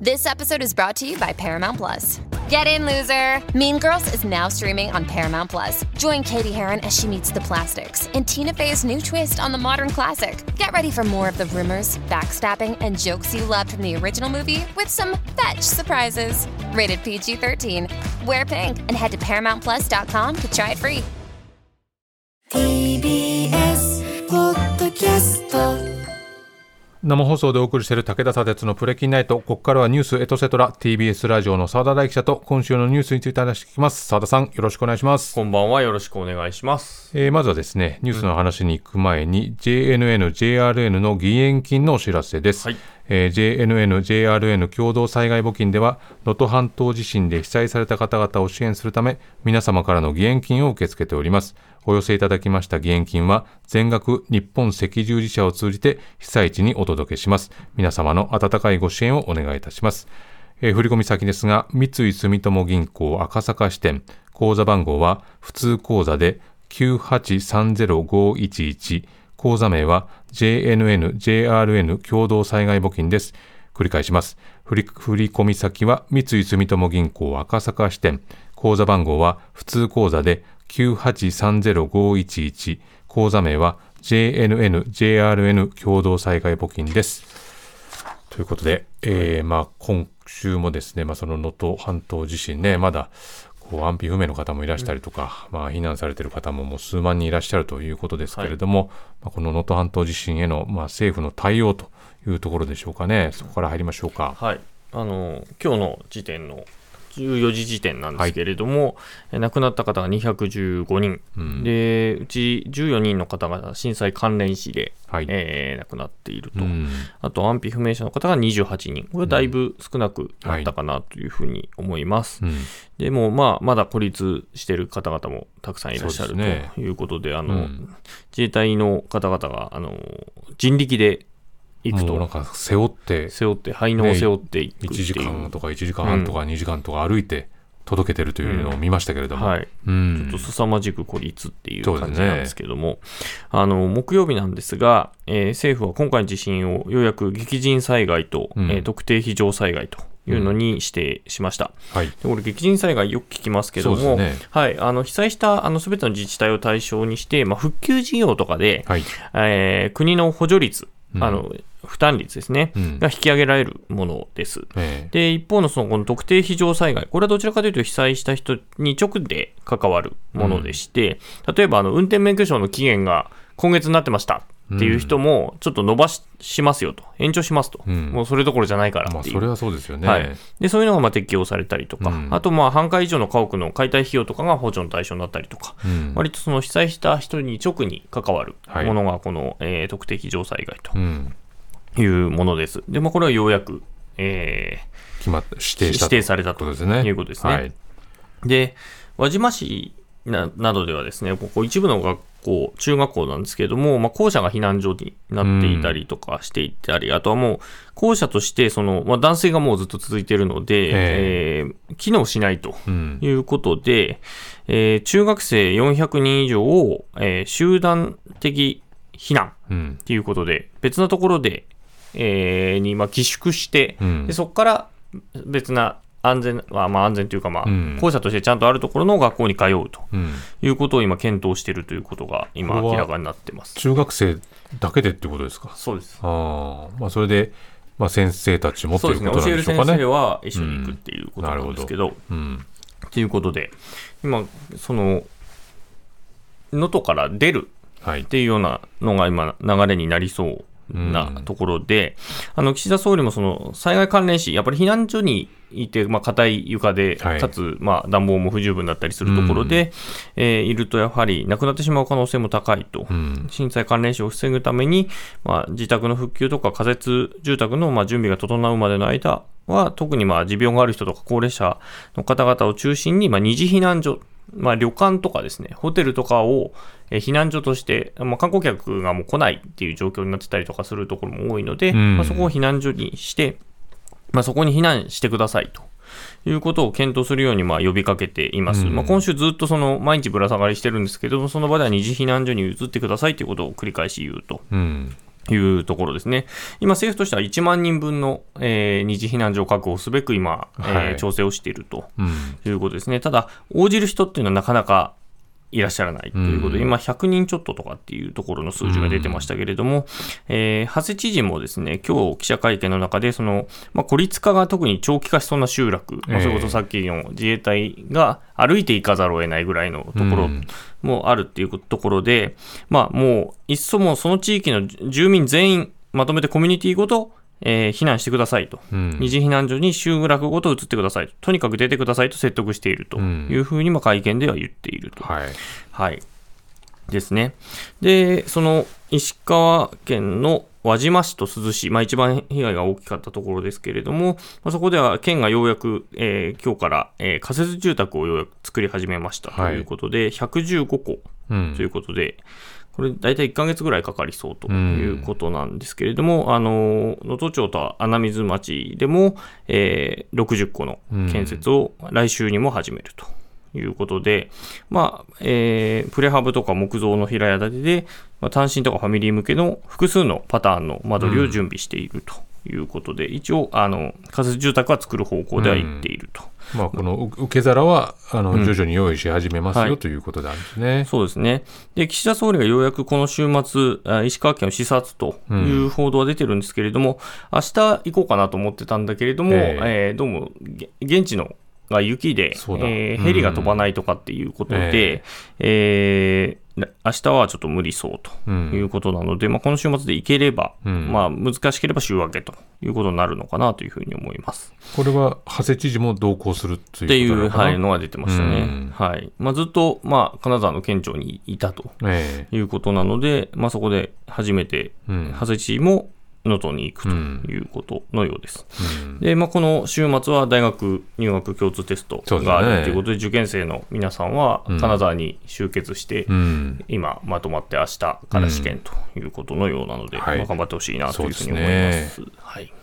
This episode is brought to you by Paramount Plus. Get in, loser! Mean Girls is now streaming on Paramount Plus. Join Katie Heron as she meets the plastics in Tina Fey's new twist on the modern classic. Get ready for more of the rumors, backstabbing, and jokes you loved from the original movie with some fetch surprises. Rated PG 13. Wear pink and head to ParamountPlus.com to try it free. TBS ポッドキャスト 生放送でお送りしている武田砂鉄のプレキンナイト。ここからはニュースエトセトラ TBS ラジオの澤田大記者と今週のニュースについて話していきます。澤田さん、よろしくお願いします。こんばんは。よろしくお願いします。えーまずはですね、ニュースの話に行く前に、JNN、JRN の義援金のお知らせです。はいえー JNN、JRN 共同災害募金では、能登半島地震で被災された方々を支援するため、皆様からの義援金を受け付けております。お寄せいただきました義援金は、全額日本赤十字社を通じて被災地にお届けします。皆様の温かいご支援をお願いいたします。えー振込先ですが、三井住友銀行赤坂支店、口座番号は普通口座で9830511、口座名は JNN、JRN 共同災害募金です。繰り返します。振り振込先は三井住友銀行赤坂支店、口座番号は普通口座で9830511、口座名は JNN、JRN 共同災害募金です。ということで、えーまあ、今週もですね、まあ、その能登半島地震ね、まだこう安否不明の方もいらしたりとか、まあ、避難されている方ももう数万人いらっしゃるということですけれども、まあ、この能登半島地震への、まあ、政府の対応というところでしょうかね、そこから入りましょうか。はい。あの、今日の時点の14時時点なんですけれども、え亡くなった方が215人、うん。で、うち14人の方が震災関連死で、はい。えー亡くなっていると。うん。あと安否不明者の方が28人。これだいぶ少なくなったかなというふうに思います。うんでも、まあ、まだ孤立している方々もたくさんいらっしゃるということで、あの、うん。自衛隊の方々が、あの、人力で行くと、もうなんか背負って、背負って、肺のを背負っていくっていう。1時間とか1時間半とか2時間とか歩いて届けてるというのを見ましたけれども、はい。うん。ちょっと凄まじく孤立っていう感じなんですけども、あの、木曜日なんですが、えー政府は今回の地震をようやく激甚災害と、うん。えー特定非常災害というのに指定しました。はい、でこれ、激甚災害よく聞きますけども、ね。はい、あの被災したあの全ての自治体を対象にして、まあ、復旧事業とかで、はい、えー国の補助率、うん。あの負担率ですね、うん。が引き上げられるものです。ええ。で、一方のそのこの特定非常災害、これはどちらかというと被災した人に直で関わるものでして、例えばあの運転免許証の期限が今月になってました。っていう人も、ちょっと伸ばししますよと、延長しますと、うん。もうそれどころじゃないからまあ、っていう。それはそうですよね。はい、でそういうのがまあ適用されたりとか、うん。あとまあ半壊以上の家屋の解体費用とかが補助の対象になったりとか、うん。割とその被災した人に直に関わるはいものがこの、えー特定非常災害と。うんいうものです。で、まあ、これはようやく、え決まった指ー定指定されたと。いうことですね。はい。で、輪島市ななどではですね、ここ一部の学校、中学校なんですけれども、まあ、校舎が避難所になっていたりとかしていたり、あとはもう、校舎として、その、まあ、断水がもうずっと続いているので、えー機能しないということで、えー中学生400人以上を、えー集団的避難うんということで、別なところで、えーにまあ寄宿して、うんでそこから別な安全、まあ、まあ安全というか、まあうん校舎としてちゃんとあるところの学校に通うとうんいうことを今、検討しているということが、今、明らかになってます。中学生だけでってことですか？そうです。ああ、まあそれで、まあ先生たちもとそうですね、いうこと教える先なんでしょうかね。生は一緒に行くっていうことなんですけど、うん。ということで、今、その、能登から出るはいっ。ていうようなのが今、流れになりそうなところで、あの岸田総理もその災害関連死、やっぱり避難所にいて、まあ硬い床で、はいかつ、まあ、暖房も不十分だったりするところで、えーいると、やはり亡くなってしまう可能性も高いと。うん。震災関連死を防ぐために、まあ、自宅の復旧とか仮設住宅のまあ準備が整うまでの間は、特にまあ持病がある人とか高齢者の方々を中心に、まあ、二次避難所、まあ、旅館とかですね、ホテルとかをえー避難所として、まあ、観光客がもう来ないっていう状況になってたりとかするところも多いので、んまあ、そこを避難所にして、まあ、そこに避難してくださいと。いうことを検討するようにまあ呼びかけています。うんまあ、今週ずっとその毎日ぶら下がりしてるんですけども、その場では二次避難所に移ってくださいということを繰り返し言うとうん。いうところですね。今、政府としては1万人分の、えー二次避難所を確保すべく今、えーはい調整をしているとうん。いうことですね。ただ、応じる人っていうのはなかなかいらっしゃらないということで、うん。今、100人ちょっととかっていうところの数字が出てましたけれども、えー長谷知事もですね、今日記者会見の中で、その、まあ、孤立化が特に長期化しそうな集落、まあ、ええ。それこそさっきの自衛隊が歩いて行かざるを得ないぐらいのところうんもあるっていうところで、まあ、もう、いっそもうその地域の住民全員、まとめてコミュニティごと、えー避難してくださいと。うん二次避難所に集落ごと移ってくださいと。とにかく出てくださいと説得しているとうんいうふうに、まあ、会見では言っていると。はい。はい。ですね。で、その石川県の輪島市と珠洲市、まあ、一番被害が大きかったところですけれども、まあ、そこでは県がようやく、えー今日から、えー仮設住宅をようやく作り始めましたとはいいうことで、115戸うんということで、これ大体1ヶ月ぐらいかかりそうということなんですけれども、あの、能登町と穴水町でも、えー60戸の建設を来週にも始めるということで、まあ、えープレハブとか木造の平屋建てで、まあ、単身とかファミリー向けの複数のパターンの間取りを準備しているということで、一応、あの、仮設住宅は作る方向では行っていると。まあ、この受け皿は、あの、うん徐々に用意し始めますよはいということなんですね。そうですね。で、岸田総理がようやくこの週末、あ石川県を視察という報道は出てるんですけれども、明日行こうかなと思ってたんだけれども、ええーどうも、げ現地のが雪で、えーうん。ヘリが飛ばないとかっていうことで、えー。な明日はちょっと無理そうとうん。いうことなので、まあ、この週末で行ければ、うん。まあ、難しければ週明けということになるのかなというふうに思います。これは、長谷知事も同行するとっていうはい、のが出てましたね。うん。はい。まあ、ずっと、まあ、金沢の県庁にいたとえ。いうことなので、まあ、そこで初めて、うん。長谷知事も能登に行くということのようです。うん。で、まあ、この週末は大学入学共通テストがあるということで、受験生の皆さんはうん金沢に集結して、うん。今まとまって明日から試験ということのようなので、はい。まあ、頑張ってほしいなというふうに思いま。ですはい。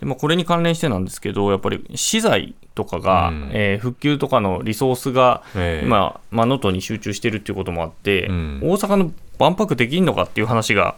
でまあ、これに関連してなんですけど、やっぱり資材とかが、うん。えー復旧とかのリソースがええ。今、まあ能登に集中してるっていうこともあって、うん。大阪の万博できんのかっていう話が、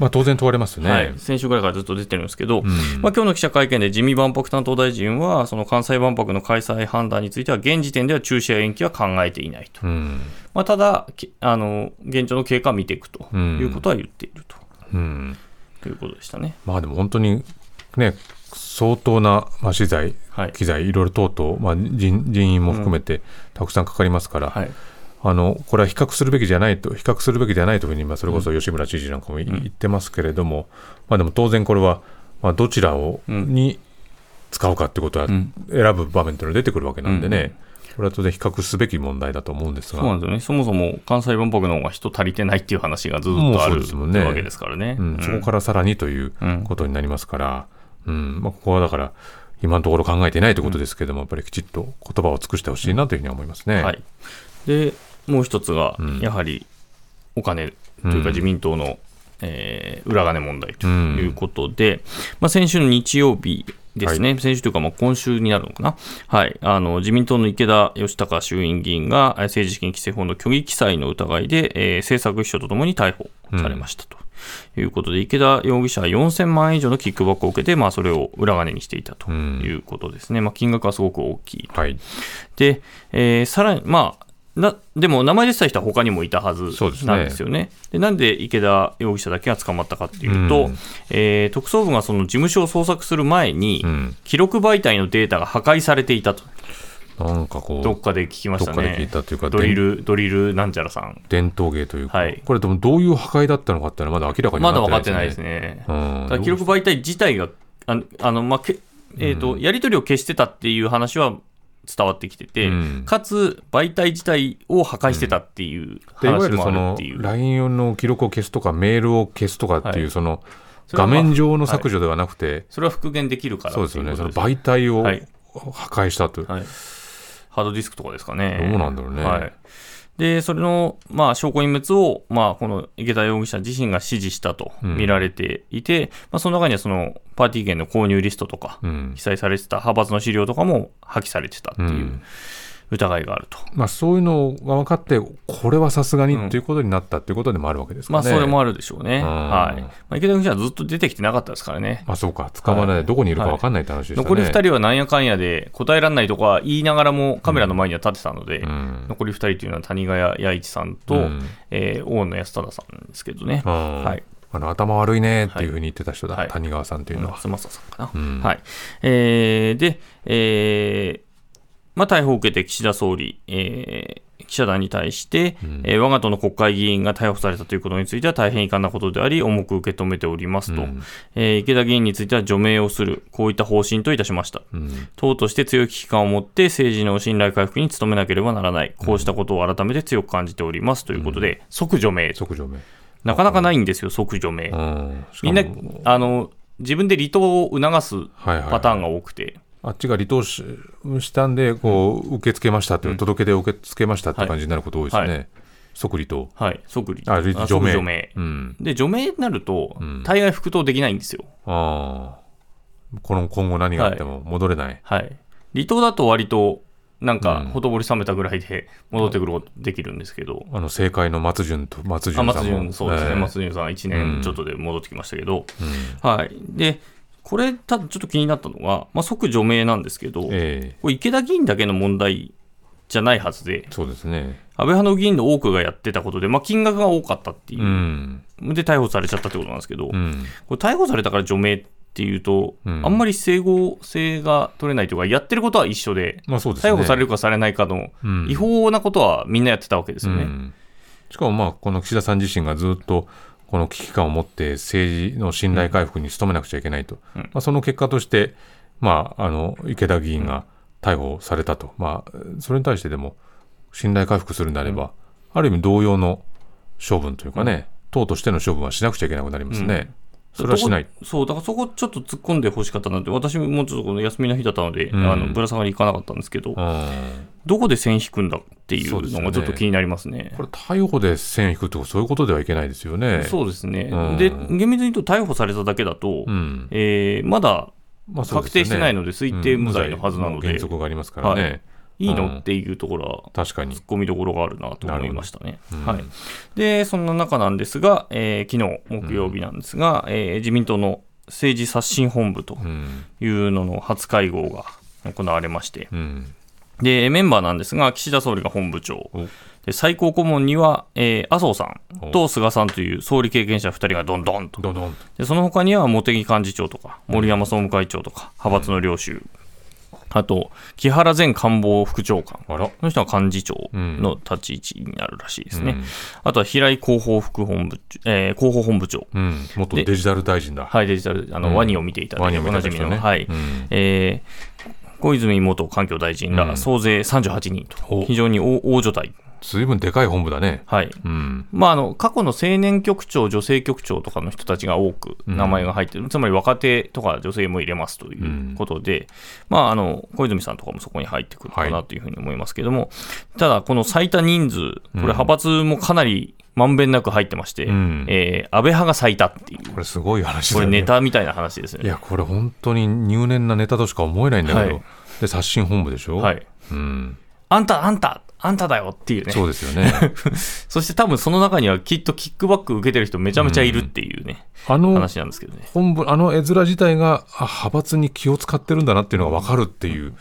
まあ、当然問われますね。はい、先週ぐらいからずっと出てるんですけど、うんまあ今日の記者会見で自見万博担当大臣は、その関西万博の開催判断については、現時点では中止や延期は考えていないと。うん。まあ、ただ、きあの現状の経過を見ていくとうんいうことは言っていると。うん。ということでしたね。まあでも本当にね、相当な、まあ、資材、はい。機材、いろいろ等々、まあ、人人員も含めてたくさんかかりますから、はい。あのこれは比較するべきじゃないと、比較するべきではないというふうに、まあ、それこそ吉村知事なんかもい言ってますけれども、まあ、でも当然これは、まあ、どちらを、うん。に使うかってことは、うん。選ぶ場面というのが出てくるわけなんでね、うん。うんこれは当然比較すべき問題だと思うんですが、そうなんですよね。そもそも関西万博の方が人足りてないっていう話がずっとあるですもんね。わけですからね。うん、そこからさらにといううん。ことになりますから、うん。まあ、ここはだから、今のところ考えていないということですけれども、やっぱりきちっと言葉を尽くしてほしいなというふうには思いますね。はい。で、もう一つがうん、やはりお金といううん。か自民党の、えー裏金問題ということで、まあ、先週の日曜日ですね、先週というか、まあ今週になるのかな、はい、あの自民党の池田義孝衆院議員がえー政治資金規正法の虚偽記載の疑いで、えー政策秘書とともに逮捕されましたと。いうことで、池田容疑者は4000万円以上のキックバックを受けて、まあ、それを裏金にしていたということですね。まあ、金額はすごく大きいと。はい。で、えーさらに、まあ、なでも名前出てた人は他にもいたはずなんですよね。でなんで池田容疑者だけが捕まったかっていうと、うんえー特捜部がその事務所を捜索する前に、うん。記録媒体のデータが破壊されていたと、なんかこう、どっかで聞きましたどっかで聞いね。たというか、ドリル、ドリルなんちゃらさん。伝統芸というか、はいこれでもどういう破壊だったのかっていうのはまだ明らかにまなだ分かってないですね。ね。うん記録媒体自体が、あの、あのまあけえーとやり取りを消してたっていう話は伝わってきてて、うん。かつ媒体自体を破壊してたっていう話もあるるそのっていう。LINE の記録を消すとかメールを消すとかっていう、はい。その画面上の削除ではなくて、それは復元できるからそうですよね。その媒体をはい。破壊したと、はい、ハードディスクとかですかね。どうなんだろうね。はい、で、それの、まあ、証拠隠滅を、まあ、この池田容疑者自身が指示したと見られていて、まあ、その中にはそのパーティー券の購入リストとか、うん。記載されてた派閥の資料とかも破棄されてたっていう、うん疑いがあると。まあ、そういうのが分かって、これはさすがにということになったということでもあるわけですかね。まあ、それもああるでしょうね。んはい。まあ、池田容疑者はずっと出てきてなかったですからね。まあ、そうか、捕まらない、はいどこにいるか分かんないって話でしたね。残り2人はなんやかんやで答えられないとか言いながらもカメラの前には立ってたので、うん残り2人というのは谷川弥一さんと、うんえー大野安忠さんですけどね。うんはい。あの頭悪いねっていうふうに言ってた人だ、はい谷川さんというのは。松正さんかな。うんはい。えーで、えーまあ、逮捕を受けて岸田総理、えー記者団に対して、えー我が党の国会議員が逮捕されたということについては大変遺憾なことであり、重く受け止めておりますと、うん。えー池田議員については除名をする、こういった方針といたしました。うん。党として強い危機感を持って政治の信頼回復に努めなければならない、こうしたことを改めて強く感じておりますということで、即除名、即除名。なかなかないんですよ、即除名。みんなもあの自分で離党を促すはいはい。パターンが多くて、あっちが離党ししたんで、こう、受け付けましたっていう、届け出を受け付けましたって感じになること多いですね。はい即離党。はい、即離あ、あ除名。即除名。うん。で、除名になるとん、大概復党できないんですよ。ああ。この今後何があっても戻れない。はい。離党だと割と、なんかうん、ほとぼり冷めたぐらいで戻ってくることできるんですけど、あの、政界の松潤と、松あ潤さんも。松潤、そうですね、ええ松潤さん1うん年ちょっとで戻ってきましたけど、うんはい。で、これ、ただちょっと気になったのが、まあ、即除名なんですけど、ええこれ池田議員だけの問題じゃないはずで、そうですね。安倍派の議員の多くがやってたことで、まあ、金額が多かったっていうう、ん。で逮捕されちゃったってことなんですけど、うん。これ逮捕されたから除名っていうと、うんあんまり整合性が取れないというか、やってることは一緒で、まあそうですね。逮捕されるかされないかのうん違法なことはみんなやってたわけですよね。うんしかもまあこの岸田さん自身がずっとこの危機感を持って政治の信頼回復に努めなくちゃいけないと、うん。まあ、その結果として、まあ、あの池田議員が逮捕されたと、まあ、それに対してでも信頼回復するんであれば、ある意味同様の処分というかね、党としての処分はしなくちゃいけなくなりますね。それはしない。そう、だからそこちょっと突っ込んでほしかったなって、私もちょっとこの休みの日だったので、うんあのぶら下がり行かなかったんですけど、うんどこで線引くんだっていうのがちょっと気になりますね。これ逮捕で線引くとそういうことではいけないですよね。そうですね。うんで、厳密に言うと逮捕されただけだと、うんえーまだ確定してないので推定無罪のはずなのでうん無罪原則がありますからね。はいいいの、うんっていうところは、確かに。突っ。込みどころがあるなと思いましたね。うん。はい、で、そんな中なんですが、えー昨日木曜日なんですが、えー自民党の政治刷新本部とうん。いうのの初会合が行われまして、うん。でメンバーなんですが、岸田総理が本部長、お。で最高顧問には、えー麻生さんお。と菅さんという総理経験者2人がどんどんと、どんどん。とでその他には茂木幹事長とか、森山総務会長とか、派閥の領袖、あと、木原前官房副長官。あら。この人は幹事長の立ち位置になるらしいですね。うんあとは平井広報副本部、えー広報本部長。うん、元デジタル大臣だ。はい、デジタル、あの、うんワニを見ていただいて、ワニをおなじみの、見ていた人ねはい。うんえー小泉元環境大臣らうん総勢38人と、お非常に大大所帯。ずいぶんでかい本部だね。はい。うん。まあ、あの過去の青年局長、女性局長とかの人たちが多く名前が入ってる、つまり若手とか女性も入れますということで、まあ、あの小泉さんとかもそこに入ってくるかはなというふうに思いますけども、ただ、この最多人数、これ、派閥もかなりまんべんなく入ってまして、うんえー安倍派が最多っていう、これすごい話これ。ネタみたいな話ですよね。いや、これ本当に入念なネタとしか思えないんだけど。はいで、刷新本部でしょはい、うん。あんた、あんた、あんただよっていうね。そうですよね。そして多分その中にはきっとキックバック受けてる人めちゃめちゃいるっていうね、あの、話なんですけどね。本部、あの絵面自体が、あ、派閥に気を使ってるんだなっていうのがわかるっていう、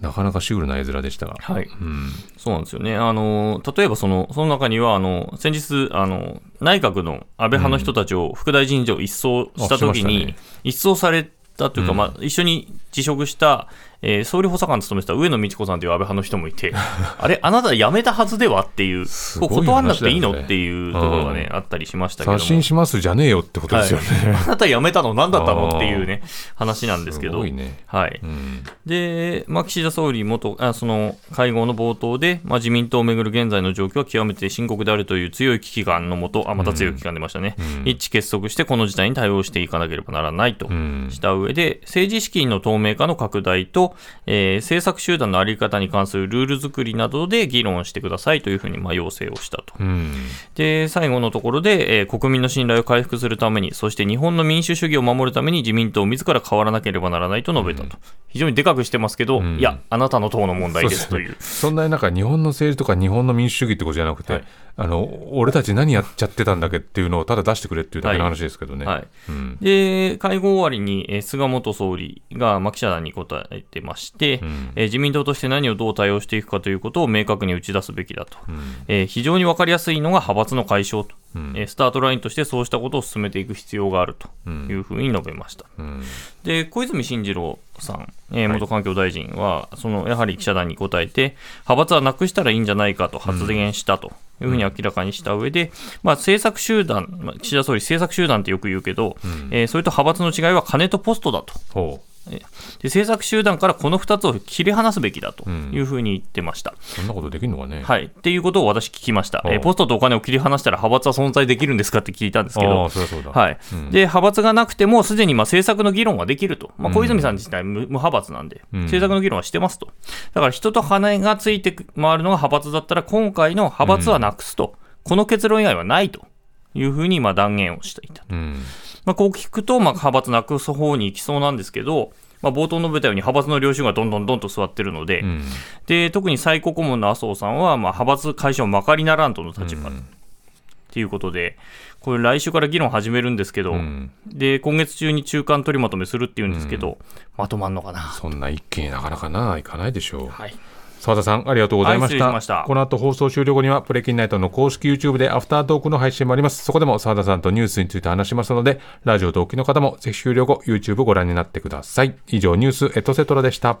なかなかシュールな絵面でしたが。はい。うん。そうなんですよね。あの、例えばその、その中には、あの、先日、あの、内閣の安倍派の人たちを副大臣以上一掃したときに、あしましたね一掃されたというか、うんまあ、一緒に辞職した、えー総理補佐官を務めてた上野美智子さんという安倍派の人もいて、あれ、あなた辞めたはずではっていう、こう断らなくていいのっていうところがね、うんあったりしましたけども。刷新しますじゃねえよってことですよね。あなた辞めたの何だったのっていうね、話なんですけど。すごいね。はい。うん。で、まあ、岸田総理元あ、その会合の冒頭で、まあ、自民党をめぐる現在の状況は極めて深刻であるという強い危機感のもと、あ、また強い危機感出ましたね、うん一致結束してこの事態に対応していかなければならないとうんした上で、政治資金の透明化の拡大と、えー政策集団のあり方に関するルール作りなどで議論してくださいというふうにまあ要請をしたと。うん。で、最後のところで、えー国民の信頼を回復するために、そして日本の民主主義を守るために自民党自ら変わらなければならないと述べたと。非常にでかくしてますけど、んいや、あなたの党の問題ですという。そんなになんか日本の政治とか日本の民主主義ってことじゃなくて、はいあの俺たち何やっちゃってたんだっけっていうのをただ出してくれっていうだけの話ですけどね。で、会合終わりに、えー菅元総理が、まあ、記者団に答えてまして、ん。えー自民党として何をどう対応していくかということを明確に打ち出すべきだと。えー非常に分かりやすいのが派閥の解消と、うん。えースタートラインとしてそうしたことを進めていく必要があるというふうに述べました。うん。で小泉進次郎さん、えー元環境大臣は、そのやはり記者団に答えて、派閥はなくしたらいいんじゃないかと発言したと。いうふうに明らかにした上で、まあ、政策集団、まあ、岸田総理、政策集団ってよく言うけど、えーそれと派閥の違いは金とポストだと。ほで政策集団からこの2つを切り離すべきだというふうに言ってました。うそんなことできるのかね。はい。っていうことを私聞きました。えポストとお金を切り離したら派閥は存在できるんですかって聞いたんですけあどうだ。はい。で、派閥がなくても、すでにまあ政策の議論はできると。まあ、小泉さん自体無無派閥なんで、政策の議論はしてますと。だから人と羽がついて回るのが派閥だったら、今回の派閥はなくすと。この結論以外はないというふうにまあ断言をしていた。うん。まあ、こう聞くと、まあ、派閥なくす方に行きそうなんですけど、まあ、冒頭述べたように派閥の領袖がどんどんどんと座ってるので、うん。で特に最高顧問の麻生さんは、まあ、派閥解消まかりならんとの立場ということで、これ来週から議論始めるんですけど、うんで、今月中に中間取りまとめするっていうんですけど、まとまんのかな？そんな一気になかなかな、いかないでしょう。はい。澤田さん、ありがとうございました。はいしましたこの後放送終了後には、プレキンナイトの公式 YouTube でアフタートークの配信もあります。そこでも澤田さんとニュースについて話しますので、ラジオ同期の方もぜひ終了後、YouTube ご覧になってください。以上、ニュースエトセトラでした。